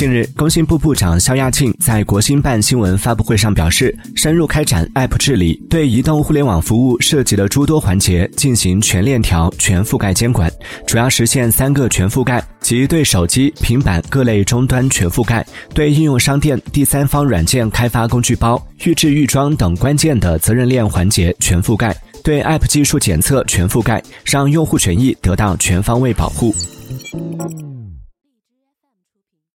近日工信部部长肖亚庆在国新办新闻发布会上表示深入开展 app 治理对移动互联网服务涉及的诸多环节进行全链条全覆盖监管主要实现三个全覆盖即对手机平板各类终端全覆盖对应用商店第三方软件开发工具包预制预装等关键的责任链环节全覆盖。对 app 技术检测全覆盖让用户权益得到全方位保护。